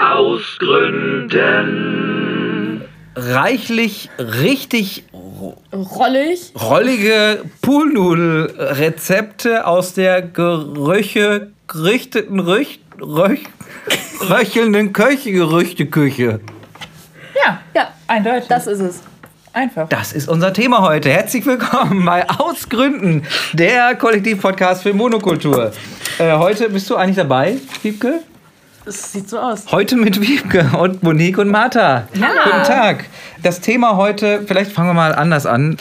Ausgründen. Reichlich, richtig Rollig. rollige Poolnudelrezepte aus der Gerüche, gerichteten, Rüch, Röch, röchelnden Köche-Gerüchteküche. Ja, Ja, eindeutig. das ist es. einfach. Das ist unser Thema heute. Herzlich willkommen bei Ausgründen, der Kollektivpodcast für Monokultur. Äh, heute bist du eigentlich dabei, Wiebke? Es sieht so aus. Heute mit Wiebke und Monique und Martha. Guten Tag. Das Thema heute, vielleicht fangen wir mal anders an.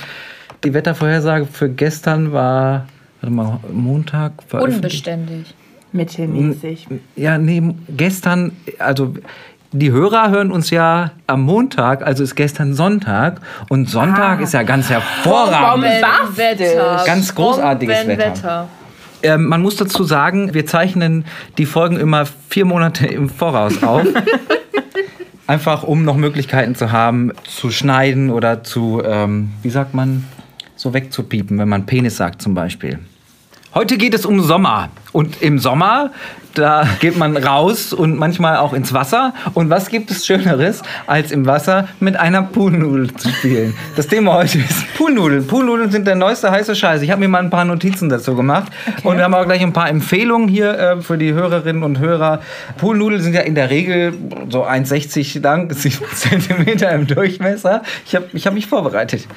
Die Wettervorhersage für gestern war, warte mal, Montag. Unbeständig. Mittelmäßig. Ja, nee, gestern, also die Hörer hören uns ja am Montag, also ist gestern Sonntag. Und Sonntag ist ja ganz hervorragend. Wetter. Ganz großartiges Wetter. Wetter. Ähm, man muss dazu sagen, wir zeichnen die Folgen immer vier Monate im Voraus auf. Einfach um noch Möglichkeiten zu haben, zu schneiden oder zu, ähm, wie sagt man, so wegzupiepen, wenn man Penis sagt zum Beispiel. Heute geht es um Sommer. Und im Sommer, da geht man raus und manchmal auch ins Wasser. Und was gibt es Schöneres, als im Wasser mit einer Poolnudel zu spielen? Das Thema heute ist Poolnudeln. Poolnudeln sind der neueste heiße Scheiß. Ich habe mir mal ein paar Notizen dazu gemacht. Und wir haben auch gleich ein paar Empfehlungen hier äh, für die Hörerinnen und Hörer. Poolnudeln sind ja in der Regel so 1,60 lang, 7 Zentimeter im Durchmesser. Ich habe ich hab mich vorbereitet.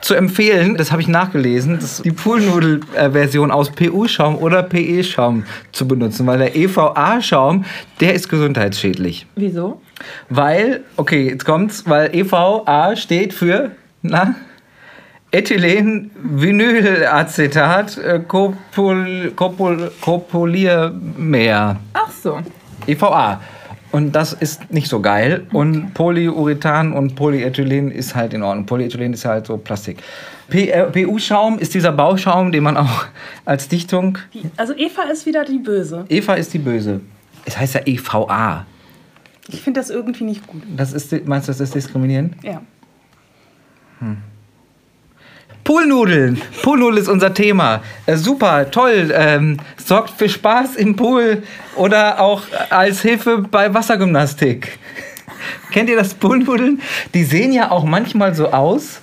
Zu empfehlen, das habe ich nachgelesen, das die Poolnudel-Version aus PU-Schaum oder PE-Schaum zu benutzen, weil der EVA-Schaum, der ist gesundheitsschädlich. Wieso? Weil, okay, jetzt kommt's, weil EVA steht für, na, Ethylen-Vinylacetat, äh, Copol, Copol, Copoliermer. Ach so. EVA. Und das ist nicht so geil. Und Polyurethan und Polyethylen ist halt in Ordnung. Polyethylen ist halt so Plastik. P- äh, PU-Schaum ist dieser Bauschaum, den man auch als Dichtung. Also Eva ist wieder die Böse. Eva ist die Böse. Es heißt ja EVA. Ich finde das irgendwie nicht gut. Das ist, meinst du, das ist diskriminierend? Ja. Poolnudeln. Poolnudel ist unser Thema. Äh, super, toll. Ähm, sorgt für Spaß im Pool oder auch als Hilfe bei Wassergymnastik. Kennt ihr das Poolnudeln? Die sehen ja auch manchmal so aus,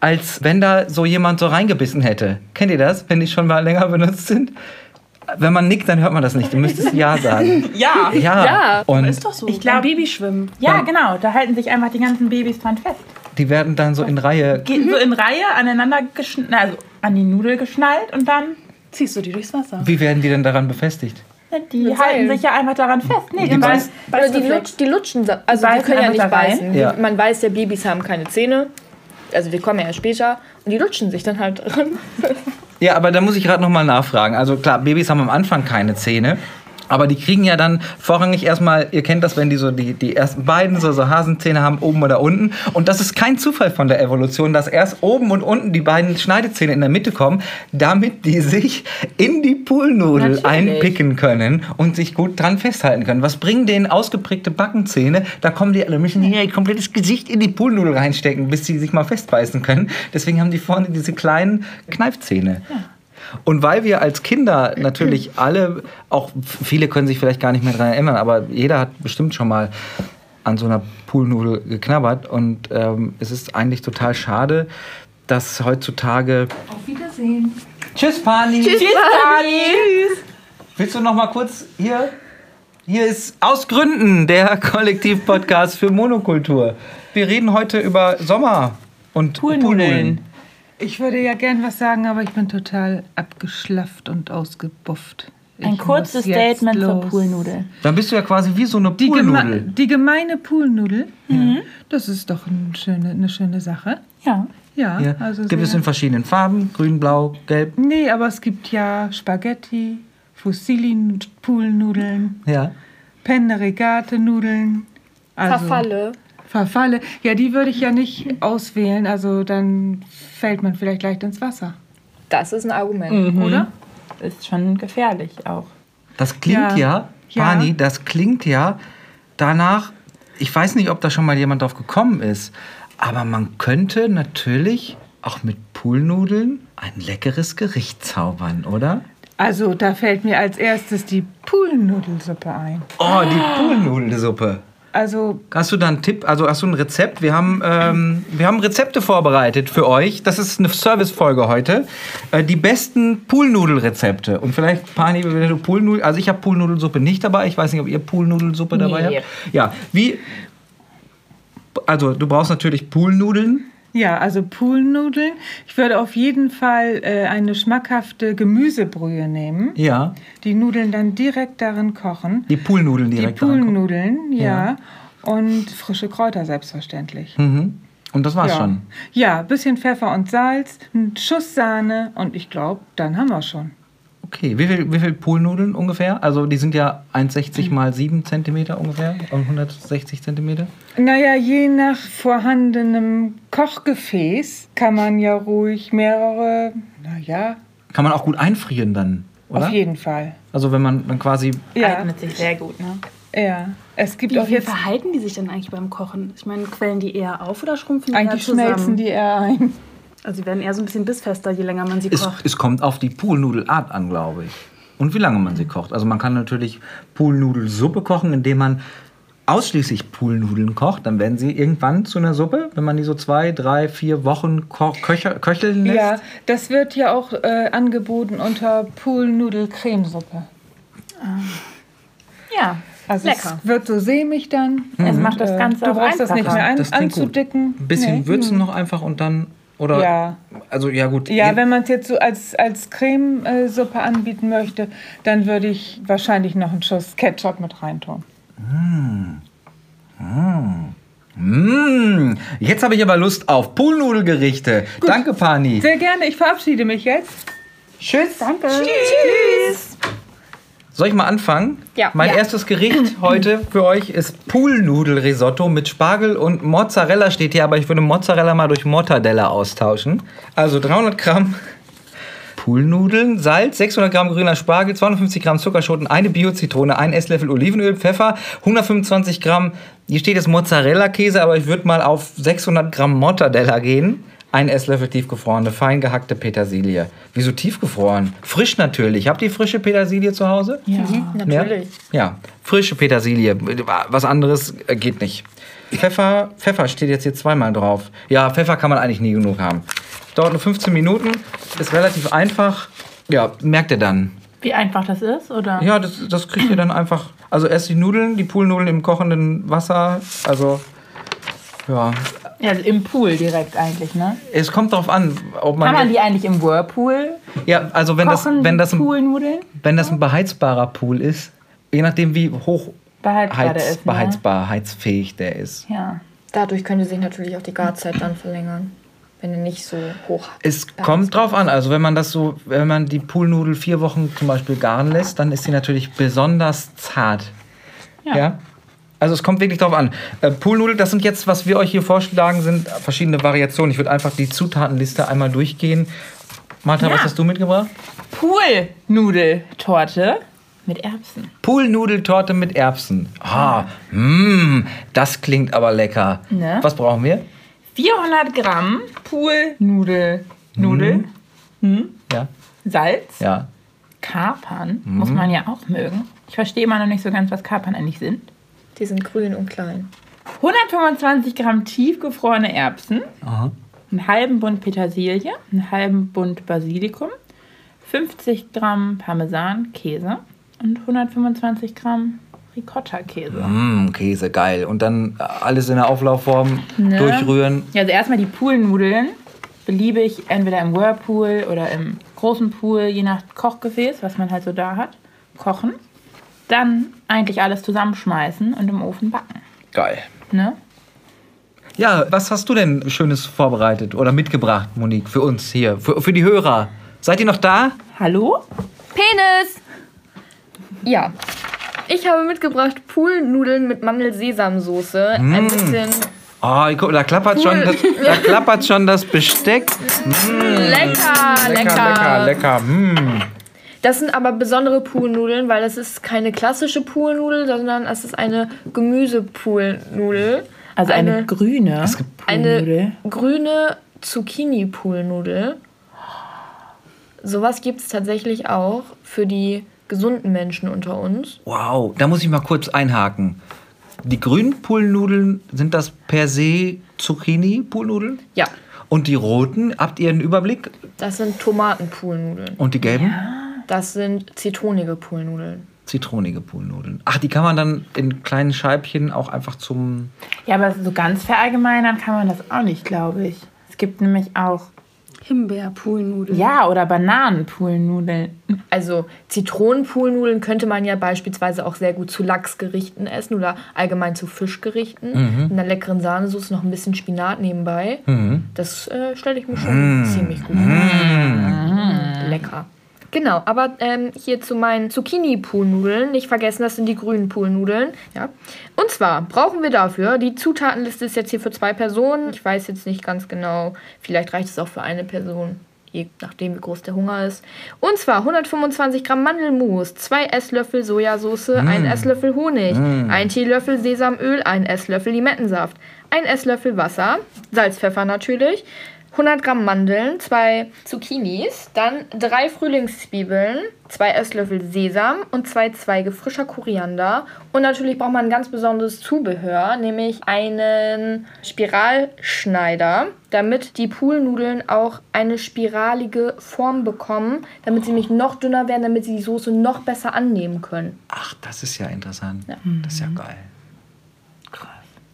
als wenn da so jemand so reingebissen hätte. Kennt ihr das, wenn die schon mal länger benutzt sind? Wenn man nickt, dann hört man das nicht. Du müsstest Ja sagen. Ja. Ja. Ja. Und Ist doch so. Ich glaub- Beim Babyschwimmen. Ja, genau. Da halten sich einfach die ganzen Babys dran fest. Die werden dann so in Reihe. Geht so in Reihe aneinander geschnallt, also an die Nudel geschnallt und dann, Ziehst du die durchs Wasser. Wie werden die denn daran befestigt? die Mit halten Seilen. sich ja einfach daran fest. Nee, Die beißen. Oder die, lutsch, die lutschen, also die können ja nicht beißen. Ja. Man weiß ja, Babys haben keine Zähne. Also wir kommen ja später. Und die lutschen sich dann halt dran. Ja, aber da muss ich gerade nochmal nachfragen. Also klar, Babys haben am Anfang keine Zähne. Aber die kriegen ja dann vorrangig erstmal, ihr kennt das, wenn die so die, die ersten beiden so, so Hasenzähne haben, oben oder unten. Und das ist kein Zufall von der Evolution, dass erst oben und unten die beiden Schneidezähne in der Mitte kommen, damit die sich in die Poolnudel Natürlich. einpicken können und sich gut dran festhalten können. Was bringen denen ausgeprägte Backenzähne? Da kommen die alle, müssen hier ihr komplettes Gesicht in die Poolnudel reinstecken, bis sie sich mal festbeißen können. Deswegen haben die vorne diese kleinen Kneifzähne. Und weil wir als Kinder natürlich alle, auch viele können sich vielleicht gar nicht mehr daran erinnern, aber jeder hat bestimmt schon mal an so einer Poolnudel geknabbert. Und ähm, es ist eigentlich total schade, dass heutzutage. Auf Wiedersehen. Tschüss, Pani! Tschüss, Tschüss. Willst du noch mal kurz hier? Hier ist aus Gründen der Kollektiv-Podcast für Monokultur. Wir reden heute über Sommer und Poolnudeln. Ich würde ja gern was sagen, aber ich bin total abgeschlafft und ausgebufft. Ich Ein kurzes Statement zur los. Poolnudel. Dann bist du ja quasi wie so eine Die, geme Poolnudel. die gemeine Poolnudel, das ist doch eine schöne, eine schöne Sache. Ja. Ja, Ja. also Gibt es in verschiedenen Farben, grün, blau, gelb. Nee, aber es gibt ja Spaghetti, Fusilli-Poolnudeln, Ja. Penne Regate-Nudeln. Also Verfalle. Verfalle. Ja, die würde ich ja nicht auswählen, also dann fällt man vielleicht leicht ins Wasser, Das ist ein Argument. oder? Ist schon gefährlich auch. Das klingt ja, Ja. Ja. Pani, das klingt ja danach, ich weiß nicht, ob da schon mal jemand drauf gekommen ist, aber man könnte natürlich auch mit Poolnudeln ein leckeres Gericht zaubern, oder? Also da fällt mir als erstes die Poolnudelsuppe ein. Oh, die Poolnudelsuppe. Also Hast du da einen Tipp? Also hast du ein Rezept? Wir haben, ähm, wir haben Rezepte vorbereitet für euch. Das ist eine Servicefolge heute. Äh, die besten Poolnudelrezepte. Und vielleicht, Pani, wenn du Poolnudel... Also ich habe Poolnudelsuppe nicht dabei. Ich weiß nicht, ob ihr Poolnudelsuppe dabei Nee. habt. Ja, wie... Also du brauchst natürlich Poolnudeln. Ja, also Poolnudeln. Ich würde auf jeden Fall äh, eine schmackhafte Gemüsebrühe nehmen. Ja, Die Nudeln dann direkt darin kochen. die Poolnudeln Die direkt dran kommen. Poolnudeln, ja. Ja. Und frische Kräuter selbstverständlich. Mhm. Und das war's ja. schon. Ja, bisschen Pfeffer und Salz, ein Schuss Sahne und ich glaube, dann haben wir schon. Okay, wie viel, wie viel Poolnudeln ungefähr? Also die sind ja 1,60 mal 7 cm ungefähr. Und 160 cm. Naja, je nach vorhandenem Kochgefäß kann man ja ruhig mehrere, naja, Kann man auch gut einfrieren dann, oder? auf jeden Fall. Also wenn man dann quasi Ja, Eignet sich sehr gut, ne? ja. Es gibt Wie, auch wie jetzt, verhalten die sich denn eigentlich beim Kochen? Ich meine, quellen die eher auf oder schrumpfen die eigentlich eher zusammen? schmelzen die eher ein. Also sie werden eher so ein bisschen bissfester, je länger man sie Es, kocht. es kommt auf die Poolnudelart an, glaube ich. Und wie lange man sie kocht. Also man kann natürlich Poolnudelsuppe kochen, indem man ausschließlich Poolnudeln kocht. Dann werden sie irgendwann zu einer Suppe, wenn man die so zwei, drei, vier Wochen ko köcher, köcheln lässt. Ja, das wird ja auch äh, angeboten unter Poolnudel-Cremesuppe. Ja, Also Lecker. es wird so sämig dann. Es Und, macht das äh, Ganze Du auch brauchst das nicht mehr an, Das klingt gut. anzudicken. Ein bisschen Nee. würzen noch einfach und dann. Oder? Ja. Also ja gut. Ja, wenn man es jetzt so als, als Cremesuppe anbieten möchte, dann würde ich wahrscheinlich noch einen Schuss Ketchup mit reintun. Mmh, jetzt habe ich aber Lust auf Poolnudelgerichte. Danke, Pani. Sehr gerne, ich verabschiede mich jetzt. Tschüss. Danke. Soll ich mal anfangen? Ja. Mein Ja. erstes Gericht heute für euch ist Poolnudelrisotto mit Spargel und Mozzarella steht hier, aber ich würde Mozzarella mal durch Mortadella austauschen. Also 300 Gramm Poolnudeln, Salz, 600 Gramm grüner Spargel, 250 Gramm Zuckerschoten, eine Bio-Zitrone, ein Esslöffel Olivenöl, Pfeffer, 125 Gramm, hier steht jetzt Mozzarella-Käse, aber ich würde mal auf 600 Gramm Mortadella gehen. Ein Esslöffel tiefgefrorene, fein gehackte Petersilie. Wieso tiefgefroren? Frisch natürlich. Habt ihr frische Petersilie zu Hause? Ja. Natürlich. Ja, frische Petersilie. Was anderes äh, geht nicht. Pfeffer, Pfeffer steht jetzt hier zweimal drauf. Ja, Pfeffer kann man eigentlich nie genug haben. Dauert nur 15 Minuten, ist relativ einfach. Ja, merkt ihr dann. Wie einfach das ist, oder? Ja, das, das kriegt ihr dann einfach. Also erst die Nudeln, die Poolnudeln im kochenden Wasser. Also, ja. Ja, also im Pool direkt eigentlich, ne? Es kommt darauf an, ob man. Kann man die eigentlich im Whirlpool ja, also wenn das, kochen, wenn, das ein, wenn das ein beheizbarer Pool ist, je nachdem wie hoch Beheizbar der heiz, ist, ne? beheizbar, heizfähig der ist. Ja. Dadurch könnte sich natürlich auch die Garzeit dann verlängern, wenn er nicht so hoch Es kommt drauf an. Also wenn man das so, wenn man die Poolnudel vier Wochen zum Beispiel garen lässt, dann ist sie natürlich besonders zart. Ja. Also es kommt wirklich drauf an. Äh, Poolnudel, das sind jetzt, was wir euch hier vorschlagen, sind verschiedene Variationen. Ich würde einfach die Zutatenliste einmal durchgehen. Martha, Ja. was hast du mitgebracht? Poolnudeltorte mit Erbsen. Poolnudeltorte mit Erbsen. Ah, mh, das klingt aber lecker. Ne? Was brauchen wir? 400 Gramm Poolnudel. Nudel. Ja, Salz. ja. Kapern. Muss man ja auch mögen. Ich verstehe immer noch nicht so ganz, was Kapern eigentlich sind. Die sind grün und klein. 125 Gramm tiefgefrorene Erbsen. Aha. einen halben Bund Petersilie, einen halben Bund Basilikum, 50 Gramm Parmesan, Käse und 125 Gramm Ricotta-Käse. Mm, Käse, geil. Und dann äh, alles in der Auflaufform Ne? durchrühren. Ja, also erstmal die Poolnudeln. Beliebig entweder im Whirlpool oder im großen Pool, je nach Kochgefäß, was man halt so da hat, kochen. Dann eigentlich alles zusammenschmeißen und im Ofen backen. Geil. Ne? Ja, was hast du denn Schönes vorbereitet oder mitgebracht, Monique, für uns hier, für, für die Hörer? Seid ihr noch da? Hallo? Penis! Ja. Ich habe mitgebracht Poolnudeln mit Mandel-Sesamsoße. Ein bisschen Oh, guck, da klappert, schon das, da klappert schon das Besteck. lecker, lecker. Lecker, lecker, lecker. Mm. Das sind aber besondere Poolnudeln, weil das ist keine klassische Poolnudel, sondern es ist eine Gemüsepoolnudel. Also eine, grüne eine grüne Zucchini-Poolnudel. Sowas gibt es tatsächlich auch für die gesunden Menschen unter uns. Wow, da muss ich mal kurz einhaken. Die grünen Poolnudeln, sind das per se Zucchini-Poolnudeln? Ja, Und die roten, habt ihr einen Überblick? das sind Tomatenpoolnudeln. Und die gelben? Das sind zitronige Poolnudeln. Zitronige Poolnudeln. Ach, die kann man dann in kleinen Scheibchen auch einfach zum. Ja, aber so ganz verallgemeinern kann man das auch nicht, glaube ich. Es gibt nämlich auch, Himbeer-Poolnudeln. ja, oder Bananenpoolnudeln. Also Zitronenpoolnudeln könnte man ja beispielsweise auch sehr gut zu Lachsgerichten essen oder allgemein zu Fischgerichten. Mit einer leckeren Sahnesoße noch ein bisschen Spinat nebenbei. Das äh, stelle ich mir schon ziemlich gut vor. Lecker. Genau, aber ähm, hier zu meinen Zucchini-Poolnudeln. Nicht vergessen, das sind die grünen Poolnudeln. Ja. Und zwar brauchen wir dafür, die Zutatenliste ist jetzt hier für zwei Personen. Ich weiß jetzt nicht ganz genau, vielleicht reicht es auch für eine Person, je nachdem wie groß der Hunger ist. Und zwar 125 Gramm Mandelmus, 2 Esslöffel Sojasauce, 1 Esslöffel Honig, 1 Teelöffel Sesamöl, 1 Esslöffel Limettensaft, 1 Esslöffel Wasser, Salz, Pfeffer natürlich, 100 Gramm Mandeln, 2 Zucchinis, dann 3 Frühlingszwiebeln, 2 Esslöffel Sesam und 2 Zweige frischer Koriander. Und natürlich braucht man ein ganz besonderes Zubehör, nämlich einen Spiralschneider, damit die Poolnudeln auch eine spiralige Form bekommen, damit sie nämlich noch dünner werden, damit sie die Soße noch besser annehmen können. Ach, das ist ja interessant. Das ist ja geil. Krass.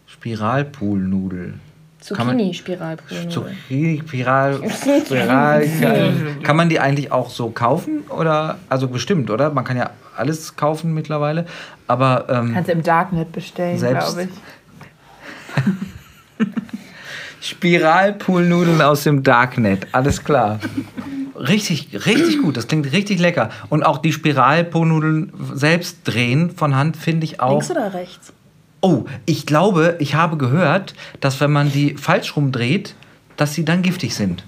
Spiralpoolnudel. Kann man- Zucchini-Spiralpoolnudeln. Zucchini, Spiral. Kann man die eigentlich auch so kaufen? Oder, also bestimmt, oder? Man kann ja alles kaufen mittlerweile. Aber ähm, Kannst du im Darknet bestellen, Selbst- glaube ich. Spiralpoolnudeln aus dem Darknet, alles klar. Richtig, richtig gut, das klingt richtig lecker. Und auch die Spiralpoolnudeln selbst drehen von Hand finde ich auch. Links oder rechts? Oh, ich glaube, ich habe gehört, dass wenn man die falsch rumdreht, dass sie dann giftig sind.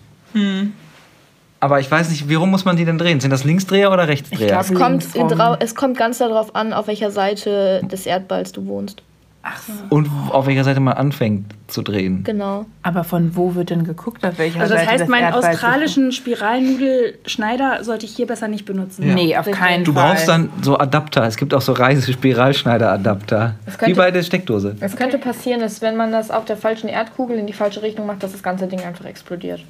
Aber ich weiß nicht, warum muss man die denn drehen? Sind das Linksdreher oder Rechtsdreher? glaub, Es kommt, es kommt ganz darauf an, auf welcher Seite des Erdballs du wohnst. Und auf welcher Seite man anfängt zu drehen. Genau. Aber von wo wird denn geguckt, auf welcher Also das Seite heißt, meinen Erdballs australischen Spiralnudelschneider sollte ich hier besser nicht benutzen. du- Nee, auf Richtig. keinen Du Fall. brauchst dann so Adapter. Es gibt auch so Reise-Spiralschneider-Adapter. Wie bei der Steckdose. Es könnte passieren, dass wenn man das auf der falschen Erdkugel in die falsche Richtung macht, dass das ganze Ding einfach explodiert.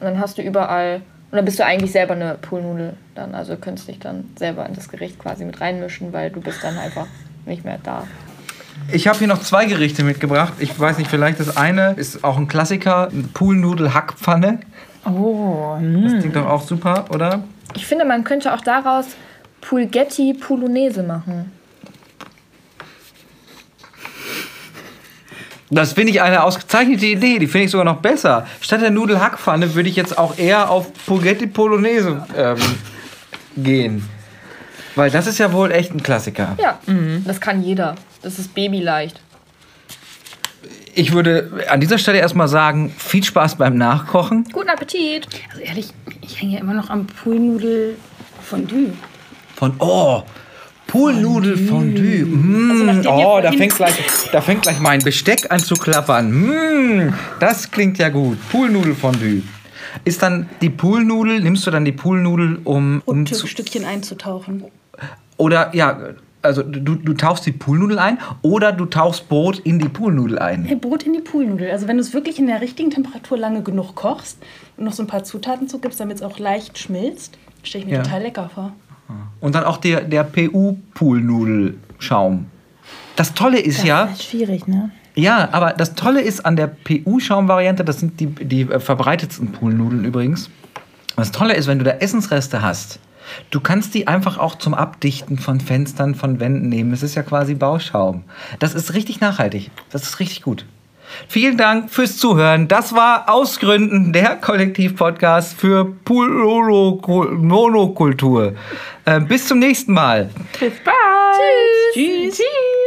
Und dann hast du überall. Und dann bist du eigentlich selber eine Poolnudel dann. Also könntest dich dann selber in das Gericht quasi mit reinmischen, weil du bist dann einfach nicht mehr da. Ich habe hier noch zwei Gerichte mitgebracht. Ich weiß nicht, vielleicht das eine ist auch ein Klassiker. Poolnudel-Hackpfanne. Oh, Das klingt doch auch super, oder? Ich finde, man könnte auch daraus Pulgetti Polonaise machen. Das finde ich eine ausgezeichnete Idee. Die finde ich sogar noch besser. Statt der Nudelhackpfanne würde ich jetzt auch eher auf Spaghetti Polonaise ähm, gehen. Weil das ist ja wohl echt ein Klassiker. Ja, das kann jeder. Das ist babyleicht. Ich würde an dieser Stelle erstmal sagen, viel Spaß beim Nachkochen. Guten Appetit! Also ehrlich, ich hänge ja immer noch am Poolnudel-Fondue. Von, oh, Poolnudelfondue. Mm, nachdem oh, wir da fängt, gleich, da fängt gleich mein Besteck an zu klappern. Mm, das klingt ja gut. Poolnudelfondue. Ist dann die Poolnudel, nimmst du dann die Poolnudel, um, um Stückchen einzutauchen. Oder ja, also du, du tauchst die Poolnudel ein oder du tauchst Brot in die Poolnudel ein. Hey, Brot in die Poolnudel. Also wenn du es wirklich in der richtigen Temperatur lange genug kochst und noch so ein paar Zutaten zugibst, damit es auch leicht schmilzt, stelle ich mir Ja. total lecker vor. Und dann auch der, der PU-Poolnudelschaum. Das Tolle ist ja, Das ist schwierig, ne? ja, aber das Tolle ist an der PU-Schaum-Variante, das sind die, die äh, verbreitetsten Poolnudeln übrigens. Das Tolle ist, wenn du da Essensreste hast, du kannst die einfach auch zum Abdichten von Fenstern, von Wänden nehmen. Es ist ja quasi Bauschaum. Das ist richtig nachhaltig. Das ist richtig gut. Vielen Dank fürs Zuhören. Das war aus Gründen der Kollektiv-Podcast für Pool-Monokultur. Äh, bis zum nächsten Mal. Bis bald. Tschüss. Tschüss.